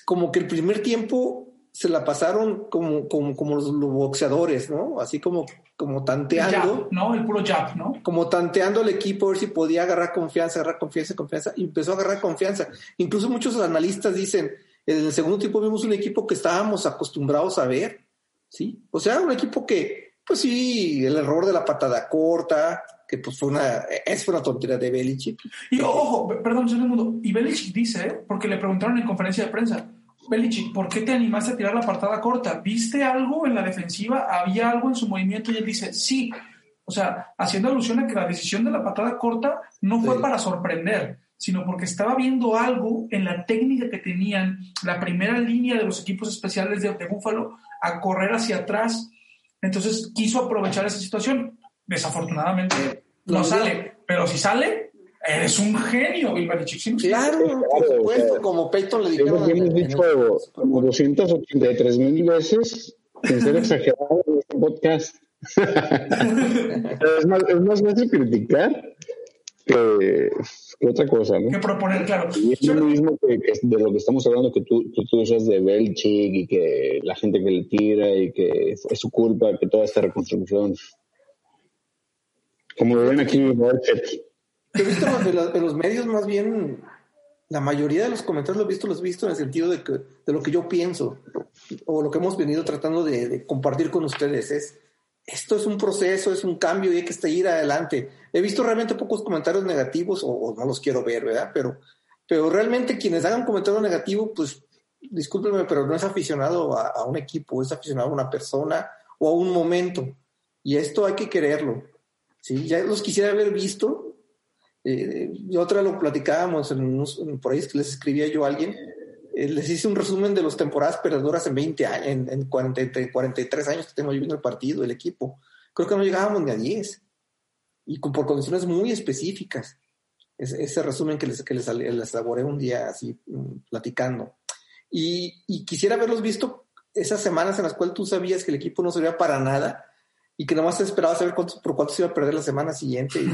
como que el primer tiempo se la pasaron como, como, como los, boxeadores, ¿no? Así como, como tanteando. ¿no? El puro jab, ¿no? Como tanteando al equipo a ver si podía agarrar confianza, agarrar confianza, confianza. Y empezó a agarrar confianza. Incluso muchos analistas dicen, en el segundo tiempo vimos un equipo que estábamos acostumbrados a ver, ¿sí? O sea, un equipo que, pues sí, el error de la patada corta, que pues fue una, es una tontería de Belichick. Y ojo, perdón, segundo, y Belichick dice, porque le preguntaron en conferencia de prensa, Belichick, ¿por qué te animaste a tirar la apartada corta? ¿Viste algo en la defensiva? ¿Había algo en su movimiento? Y él dice, sí. O sea, haciendo alusión a que la decisión de la patada corta no fue para sorprender, sino porque estaba viendo algo en la técnica que tenían la primera línea de los equipos especiales de, de Búfalo a correr hacia atrás. Entonces quiso aprovechar esa situación. Desafortunadamente no sale, pero si sale, Eres un genio, Bill Belichick. claro, por supuesto, como Peyton le dijo. Hemos dicho como 283 mil veces, sin ser exagerado, en este podcast. es, más, es más fácil criticar que, otra cosa, ¿no? Que proponer, claro. Y es lo mismo que, de lo que estamos hablando, que tú, tú, tú dices de Belichick y que la gente que le tira y que es su culpa, que toda esta reconstrucción. Como lo ven aquí en he visto en los medios más bien, la mayoría de los comentarios los he visto, los he visto en el sentido de, que, de lo que yo pienso o lo que hemos venido tratando de, compartir con ustedes. Es, esto es un proceso, es un cambio y hay que seguir adelante. He visto realmente pocos comentarios negativos o, no los quiero ver, ¿verdad? Pero, pero realmente quienes hagan comentario negativo, pues discúlpenme, pero no es aficionado a, a, un equipo, es aficionado a una persona o a un momento. Y esto hay que quererlo. ¿sí? Ya los quisiera haber visto eh, y otra lo platicábamos, en por ahí es que les escribía yo a alguien, eh, les hice un resumen de las temporadas perdedoras en 20 años, en, en 40, 43 años que tengo viviendo el partido, el equipo. Creo que no llegábamos ni a 10. Y por condiciones muy específicas. ese resumen que les, que les, les elaboré un día así mm, platicando. Y, y, quisiera haberlos visto esas semanas en las cuales tú sabías que el equipo no servía para nada y que nomás esperaba saber cuántos, por cuánto se iba a perder la semana siguiente. Y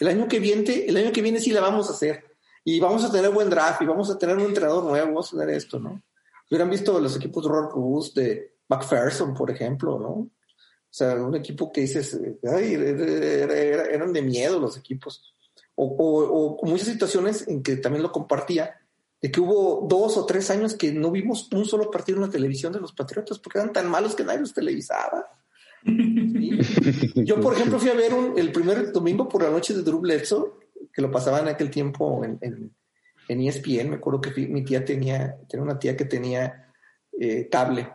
el, año que viene, el año que viene sí la vamos a hacer. Y vamos a tener buen draft y vamos a tener un entrenador nuevo, vamos a tener esto, ¿no? Hubieran visto los equipos de Robert de McPherson, por ejemplo, ¿no? O sea, un equipo que dices, ay, eran de miedo los equipos. O, o, muchas situaciones en que también lo compartía, de que hubo dos o tres años que no vimos un solo partido en la televisión de los Patriotas porque eran tan malos que nadie los televisaba. Yo, por ejemplo, fui a ver el primer domingo por la noche de Drew Bledsoe, que lo pasaba en aquel tiempo en, en, ESPN. Me acuerdo que mi tía tenía, tenía una tía que tenía eh, cable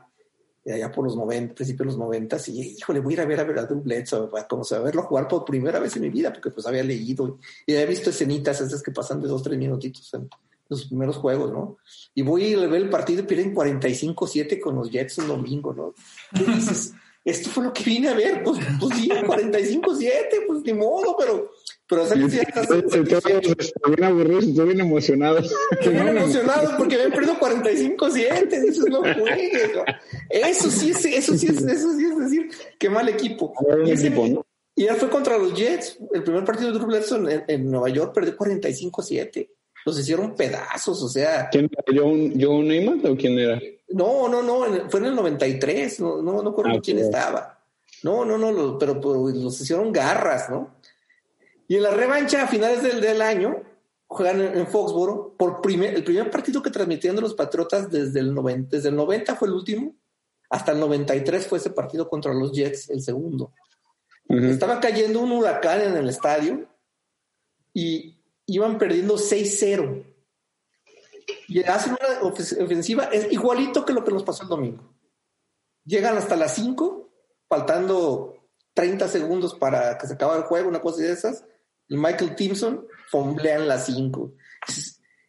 allá por los 90, principios de los 90, y híjole, voy a ir a ver a ver a Drew Bledsoe, como a verlo jugar por primera vez en mi vida, porque pues había leído y, había visto escenitas esas que pasan de dos, tres minutitos en los primeros juegos, ¿no? Y voy a ver el partido y pierden 45-7 con los Jets un domingo, ¿no? Y dices, esto fue lo que vine a ver, pues, pues sí, 45-7, pues ni modo, pero, pero o sea que sí, Estoy bien aburrido, estoy bien emocionado. Estoy bien emocionado porque habían perdido 45-7, dices, no juegues. Eso sí es, eso sí es, eso sí es decir, qué mal equipo. Y, equipo, ¿no? y ya fue contra los Jets, el primer partido de Drew Bledsoe en, en Nueva York perdió 45-7. Los hicieron pedazos, o sea. ¿Quién era? ¿John, John Neymar o quién era? No, no, no, fue en el 93, no, no, no recuerdo Ah, quién estaba. No, no, no, pero, pero los hicieron garras, ¿no? Y en la revancha a finales del, del año juegan en, en Foxboro por primer, el primer partido que transmitían de los Patriotas desde el 90, desde el 90 fue el último, hasta el 93 fue ese partido contra los Jets, el segundo. Estaba cayendo un huracán en el estadio y iban perdiendo 6-0. Y hacen una ofensiva, es igualito que lo que nos pasó el domingo. Llegan hasta las 5, faltando 30 segundos para que se acabe el juego, una cosa de esas. Y Michael Timpson fomblean las 5.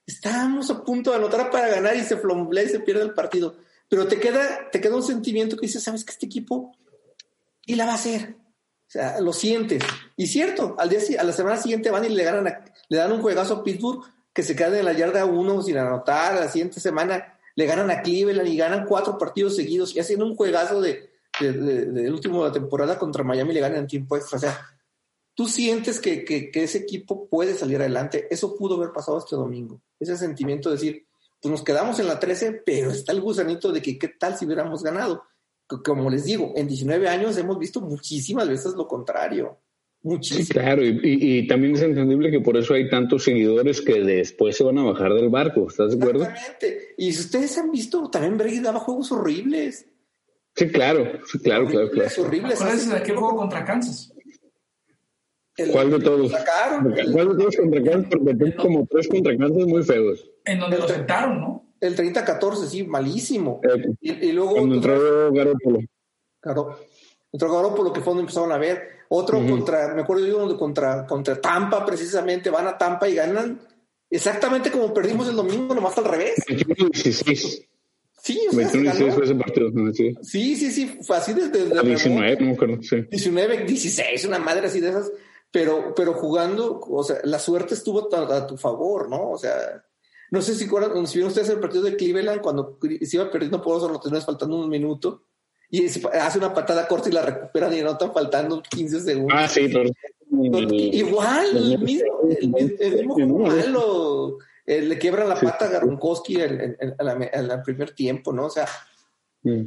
Estábamos a punto de anotar para ganar y se flomblea y se pierde el partido. Pero te queda, te queda un sentimiento que dices, ¿sabes que este equipo y la va a hacer? O sea, lo sientes. Y cierto, al día, a la semana siguiente van y le ganan a- le dan un juegazo a Pittsburgh que se queda en la yarda uno sin anotar. La siguiente semana le ganan a Cleveland y ganan cuatro partidos seguidos y hacen un juegazo de, de- de- del último de la temporada contra Miami le ganan en tiempo extra. O sea, tú sientes que, que- que ese equipo puede salir adelante. Eso pudo haber pasado este domingo. Ese sentimiento de decir, pues nos quedamos en la 13, pero está el gusanito de que qué tal si hubiéramos ganado. Como les digo, en 19 años hemos visto muchísimas veces lo contrario. Sí, claro, y, y- y también es entendible que por eso hay tantos seguidores que después se van a bajar del barco, ¿estás de acuerdo? Exactamente. Y si ustedes han visto, también Brady daba juegos horribles. Sí, claro, sí, claro, claro, claro. Horribles, de aquel juego contra Kansas. El- ¿Cuál de todos? Sacaron. ¿Cuál de todos contra Kansas? Porque tengo como tres contra Kansas muy feos. En donde lo sentaron, ¿no? El 30-14, sí, malísimo. Eh, Y, y luego cuando entró Garoppolo. Claro. Otro Garoppolo que fue donde empezaron a ver. Otro contra, me acuerdo yo, contra, contra Tampa, precisamente, van a Tampa y ganan exactamente como perdimos el domingo, nomás al revés. 21-16. Sí, o sea, se 21-16 ganó. fue ese partido. ¿no? Sí. Sí, sí, sí, fue así desde, desde el 19, no me acuerdo. Sí. 19, 16, una madre así de esas, pero, pero jugando, o sea, la suerte estuvo a, a tu favor, ¿no? O sea, no sé si, si vieron ustedes el partido de Cleveland cuando se iba perdiendo por dos anotaciones faltando un minuto y hace una patada corta y la recuperan y anotan faltando 15 segundos. Ah, sí, claro. Igual, el mismo, el, No, malo. Eh, le quiebran la pata a Gronkowski en, el primer tiempo, ¿no? O sea, eh,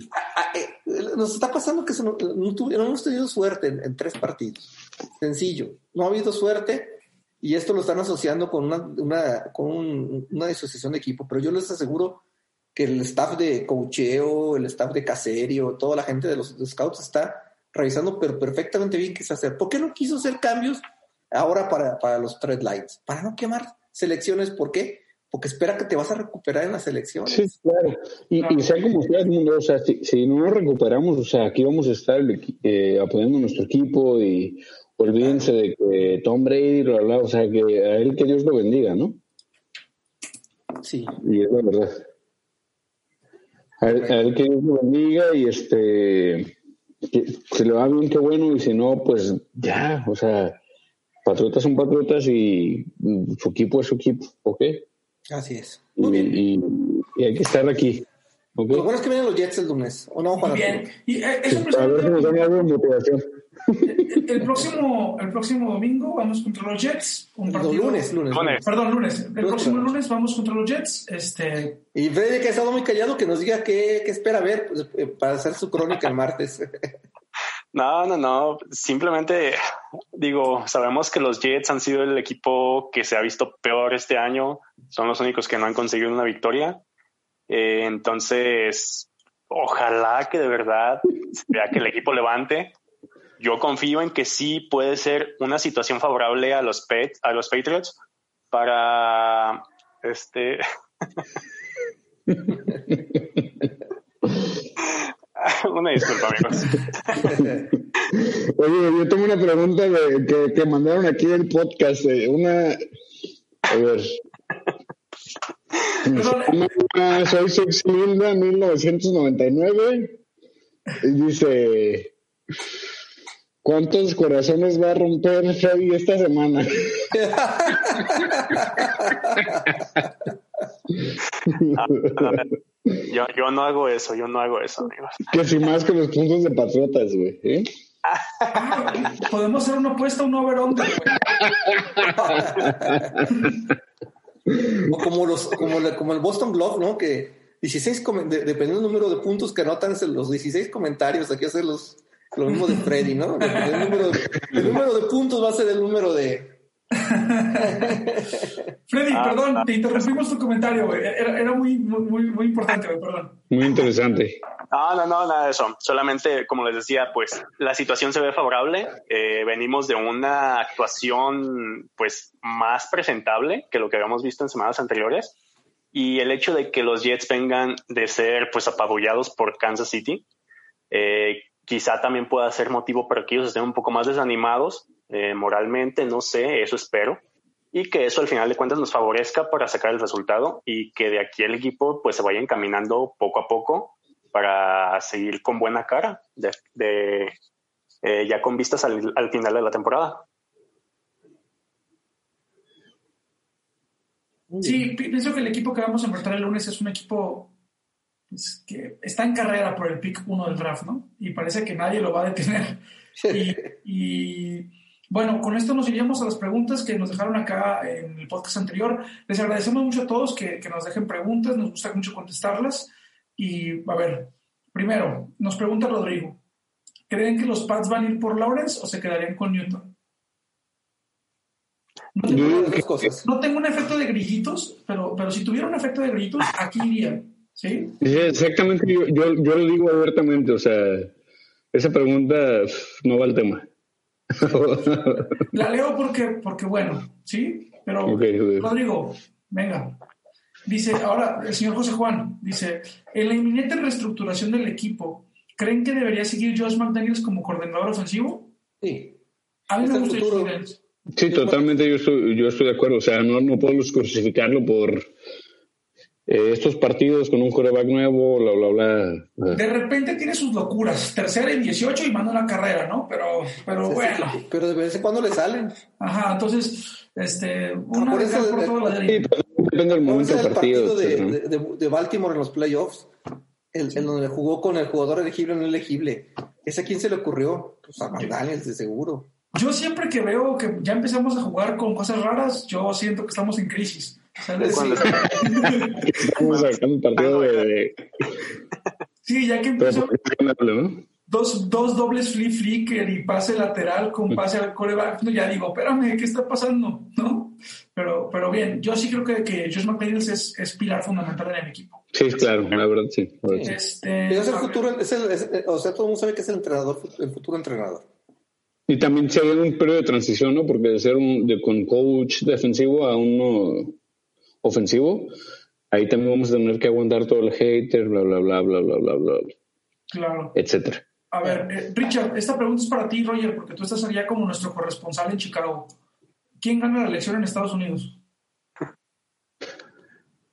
nos está pasando que se no, no no hemos tenido suerte en, en tres partidos. Sencillo. No ha habido suerte y esto lo están asociando con una, una, con un- una disociación de equipo. Pero yo les aseguro que el staff de cocheo, el staff de caserio, toda la gente de los scouts está revisando pero perfectamente bien qué se hacer. ¿Por qué no quiso hacer cambios ahora para, para los Trade Lights? Para no quemar selecciones. ¿Por qué? Porque espera que te vas a recuperar en las elecciones. Sí, claro. Y, y sea como sea, mundo, o sea, si, si no nos recuperamos, o sea, aquí vamos a estar el eh, apoyando a nuestro equipo y olvídense de que Tom Brady, bla, bla, o sea, que a él que Dios lo bendiga, ¿no? Sí. Y es la verdad. A él, a él que Dios lo bendiga y este, que se le va bien, qué bueno, y si no, pues ya, o sea, patriotas son patriotas y mm, su equipo es su equipo, ¿ok? Así es. Y, Muy bien. y- y hay que estar aquí, ¿ok? Lo bueno es que vienen los Jets el lunes, ¿o no, Juan bien. Y eh, eso A ver si nos dan algo de motivación. El, el próximo, el próximo domingo vamos contra los Jets. Un No, partido, lunes, lunes. Lunes. Perdón, lunes. El Lunes, próximo lunes. lunes vamos contra los Jets. Este, Y Freddy, que ha estado muy callado, que nos diga qué, qué espera ver pues, eh, para hacer su crónica el martes. No, no, no. Simplemente digo, sabemos que los Jets han sido el equipo que se ha visto peor este año. Son los únicos que no han conseguido una victoria. Eh, entonces, ojalá que de verdad se vea que el equipo levante. Yo confío en que sí puede ser una situación favorable a los Pet, a los Patriots para este. una disculpa, amigos. Oye, yo tengo una pregunta de, que, que mandaron aquí del podcast. eh, una. A ver. Llama Soy Sexy Linda 1999. Y dice. ¿Cuántos corazones va a romper Freddy esta semana? Yo, yo no hago eso, yo no hago eso, amigos. que si más que los puntos de Patriotas, güey. ¿eh? podemos hacer una apuesta, un over-under. güey. o como, los, como, la- como el Boston Globe, ¿no? Que 16 dependiendo del número de puntos que anotan los 16 comentarios, aquí hacer los, lo mismo de Freddy, ¿no? El número, el número de puntos va a ser el número de, Freddy, ah, perdón, ah. te interrumpimos tu comentario, güey. Era, muy, muy, muy importante, güey, perdón. Muy interesante. No, no, no, nada de eso. Solamente, como les decía, pues la situación se ve favorable. Eh, venimos de una actuación, pues, más presentable que lo que habíamos visto en semanas anteriores. Y el hecho de que los Jets vengan de ser, pues, apabullados por Kansas City, eh, quizá también pueda ser motivo para que ellos estén un poco más desanimados eh, moralmente, no sé, eso espero. Y que eso al final de cuentas nos favorezca para sacar el resultado y que de aquí el equipo pues se vaya encaminando poco a poco para seguir con buena cara de, eh, ya con vistas al, final de la temporada. Sí, pienso que el equipo que vamos a enfrentar el lunes es un equipo pues, que está en carrera por el pick 1 del draft, ¿no? Y parece que nadie lo va a detener. y bueno, con esto nos iríamos a las preguntas que nos dejaron acá en el podcast anterior. Les agradecemos mucho a todos que, nos dejen preguntas, nos gusta mucho contestarlas. Y a ver, primero, nos pregunta Rodrigo, ¿creen que los Pats van a ir por Lawrence o se quedarían con Newton? No tengo, un efecto de grillitos, pero, pero si tuviera un efecto de grillitos, aquí irían. ¿Sí? Exactamente, yo, yo, yo lo digo abiertamente, o sea, esa pregunta no va al tema. La leo porque, porque bueno, ¿sí? Pero, Rodrigo, venga. Dice, ahora, el señor José Juan, dice, en la inminente reestructuración del equipo, ¿creen que debería seguir Josh McDaniels como coordinador ofensivo? Sí. A mí me gusta Sí, totalmente yo estoy, yo estoy de acuerdo. O sea, no, no podemos crucificarlo por eh, estos partidos con un coreback nuevo, bla, bla, bla. De repente tiene sus locuras, tercera y 18 y manda una carrera, ¿no? Pero, pero bueno. pero de vez en cuando le salen. Ajá, entonces, este, una por eso, por todo la sí, depende del momento del partido. de, de, Baltimore en los playoffs, el, el, donde jugó con el jugador elegible o no elegible. ¿Ese a quién se le ocurrió? Pues a McDaniels, de seguro. Yo siempre que veo que ya empezamos a jugar con cosas raras, yo siento que estamos en crisis. Sí, ya que empezó. Dos, dos dobles flip flicker y pase lateral con pase al coreback. ya digo, espérame, ¿qué está pasando? ¿No? Pero, pero bien, yo sí creo que, que Josh McDaniels es, es pilar fundamental en el equipo. Sí, claro, la verdad sí. Este, es el futuro, es el, o sea, todo el mundo sabe que es el entrenador, el futuro entrenador. Y también se ve un periodo de transición, ¿no? Porque de ser un, de, con coach defensivo a uno ofensivo, ahí también vamos a tener que aguantar todo el hater, bla, bla, bla, bla, bla, bla, bla. Claro. Etcétera. A ver, eh, Richard, esta pregunta es para ti, Roger, porque tú estás allá como nuestro corresponsal en Chicago. ¿Quién gana la elección en Estados Unidos?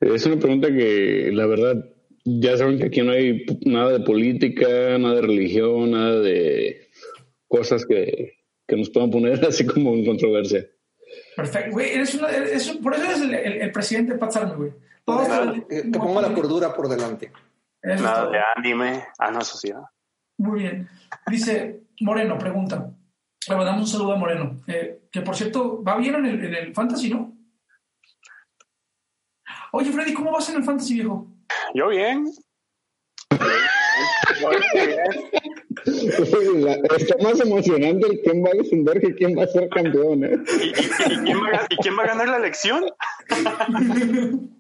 Es una pregunta que, la verdad, ya saben que aquí no hay nada de política, nada de religión, nada de cosas que, que nos puedan poner así como en controversia. Perfecto, güey, eres una, por eso eres el, el, presidente Pat güey. que, ponga la cordura por delante. Nada de anime a la sociedad. Muy bien. Dice Moreno, pregunta. Le damos un saludo a Moreno. Eh, que por cierto, va bien en el, en el Fantasy, ¿no? Oye, Freddy, ¿cómo vas en el Fantasy, viejo? Yo bien. Está más emocionante el quién va a defender que quién va a ser campeón. ¿eh? ¿Y, quién va, a ganar la elección?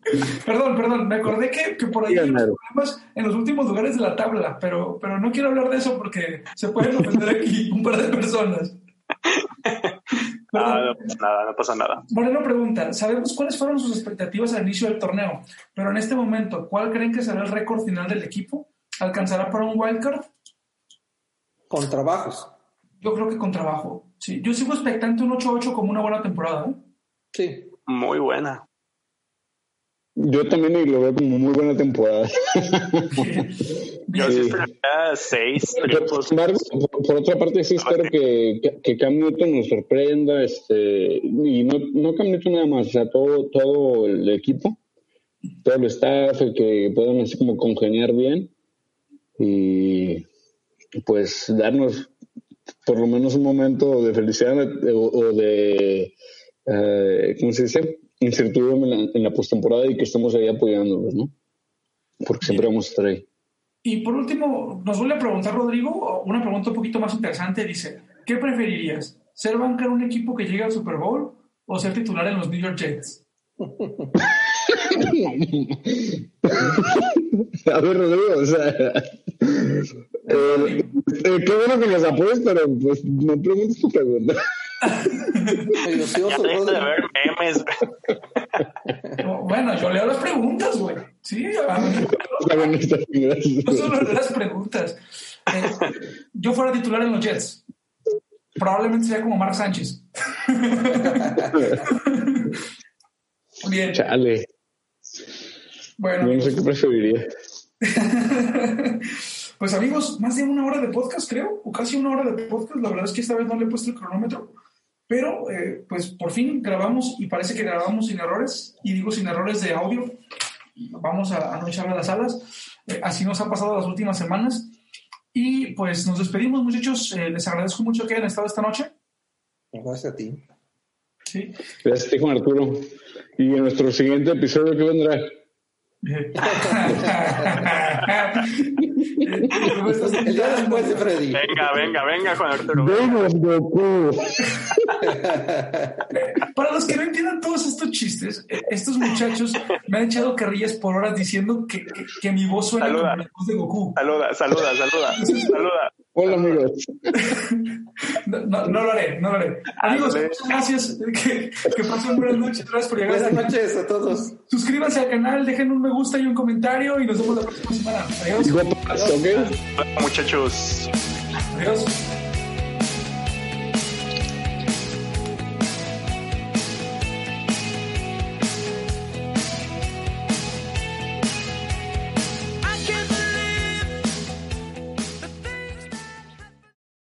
perdón, perdón, me acordé que, que por ahí hay problemas en los últimos lugares de la tabla, pero, pero no quiero hablar de eso porque se pueden ofender aquí un par de personas. no pasa nada, no pasa nada. Moreno pregunta, sabemos cuáles fueron sus expectativas al inicio del torneo, pero en este momento, ¿cuál creen que será el récord final del equipo? ¿Alcanzará para un wildcard? Con trabajos. Yo creo que con trabajo. Sí, yo sigo expectante un 8-8 como una buena temporada. ¿eh? Sí. Muy buena. Yo también lo veo como muy buena temporada. yo sí esperaría seis Por, otra parte, sí espero que, que, Cam Newton nos sorprenda, este, y no, no Cam Newton nada más, o sea, todo, todo el equipo, todo el staff, que puedan así como congeniar bien y pues darnos por lo menos un momento de felicidad o, de, eh, ¿cómo se dice? Incertidumbre en la, en la postemporada y que estemos ahí apoyándolos, ¿no? porque siempre vamos a estar ahí. Y por último, nos vuelve a preguntar Rodrigo, una pregunta un poquito más interesante. Dice, ¿qué preferirías? ¿Ser banca en un equipo que llegue al Super Bowl o ser titular en los New York Jets? A ver, Rodrigo, o sea. Eh, eh, qué bueno que los apoyes, pero pues no preguntes tu pregunta. ya de ver memes. bueno, yo leo las preguntas, güey. Sí, no solo leo las preguntas. Eh, yo fuera titular en los Jets. Probablemente sería como Mark Sánchez. Bien. Chale. Bueno. no sé qué preferiría. pues amigos, más de una hora de podcast, creo, o casi una hora de podcast. La verdad es que esta vez no le he puesto el cronómetro, pero eh, pues por fin grabamos y parece que grabamos sin errores, y digo sin errores de audio. Vamos a, no echarle las alas. Eh, así nos ha pasado las últimas semanas. Y pues nos despedimos, muchachos. Eh, les agradezco mucho que hayan estado esta noche. Gracias a ti. Sí. Gracias a ti, Juan Arturo. Y en nuestro siguiente episodio, ¿qué vendrá? El día después de Freddy. Venga, venga, venga, Juan Arturo. Goku. Para los que no entiendan todos estos chistes, eh, estos muchachos me han echado carrillas por horas diciendo que, que, que mi voz suena Saluda. como la voz de Goku. Saluda, saluda, saluda, saluda. Hola, amigos. No, no, no lo haré, no lo haré. Amigos, muchas gracias. Que, que pasen buenas noches. Gracias por llegar Buenas noches a todos. Suscríbanse al canal, dejen un me gusta y un comentario y nos vemos la próxima semana. Adiós. ¿ok? Muchachos. Adiós.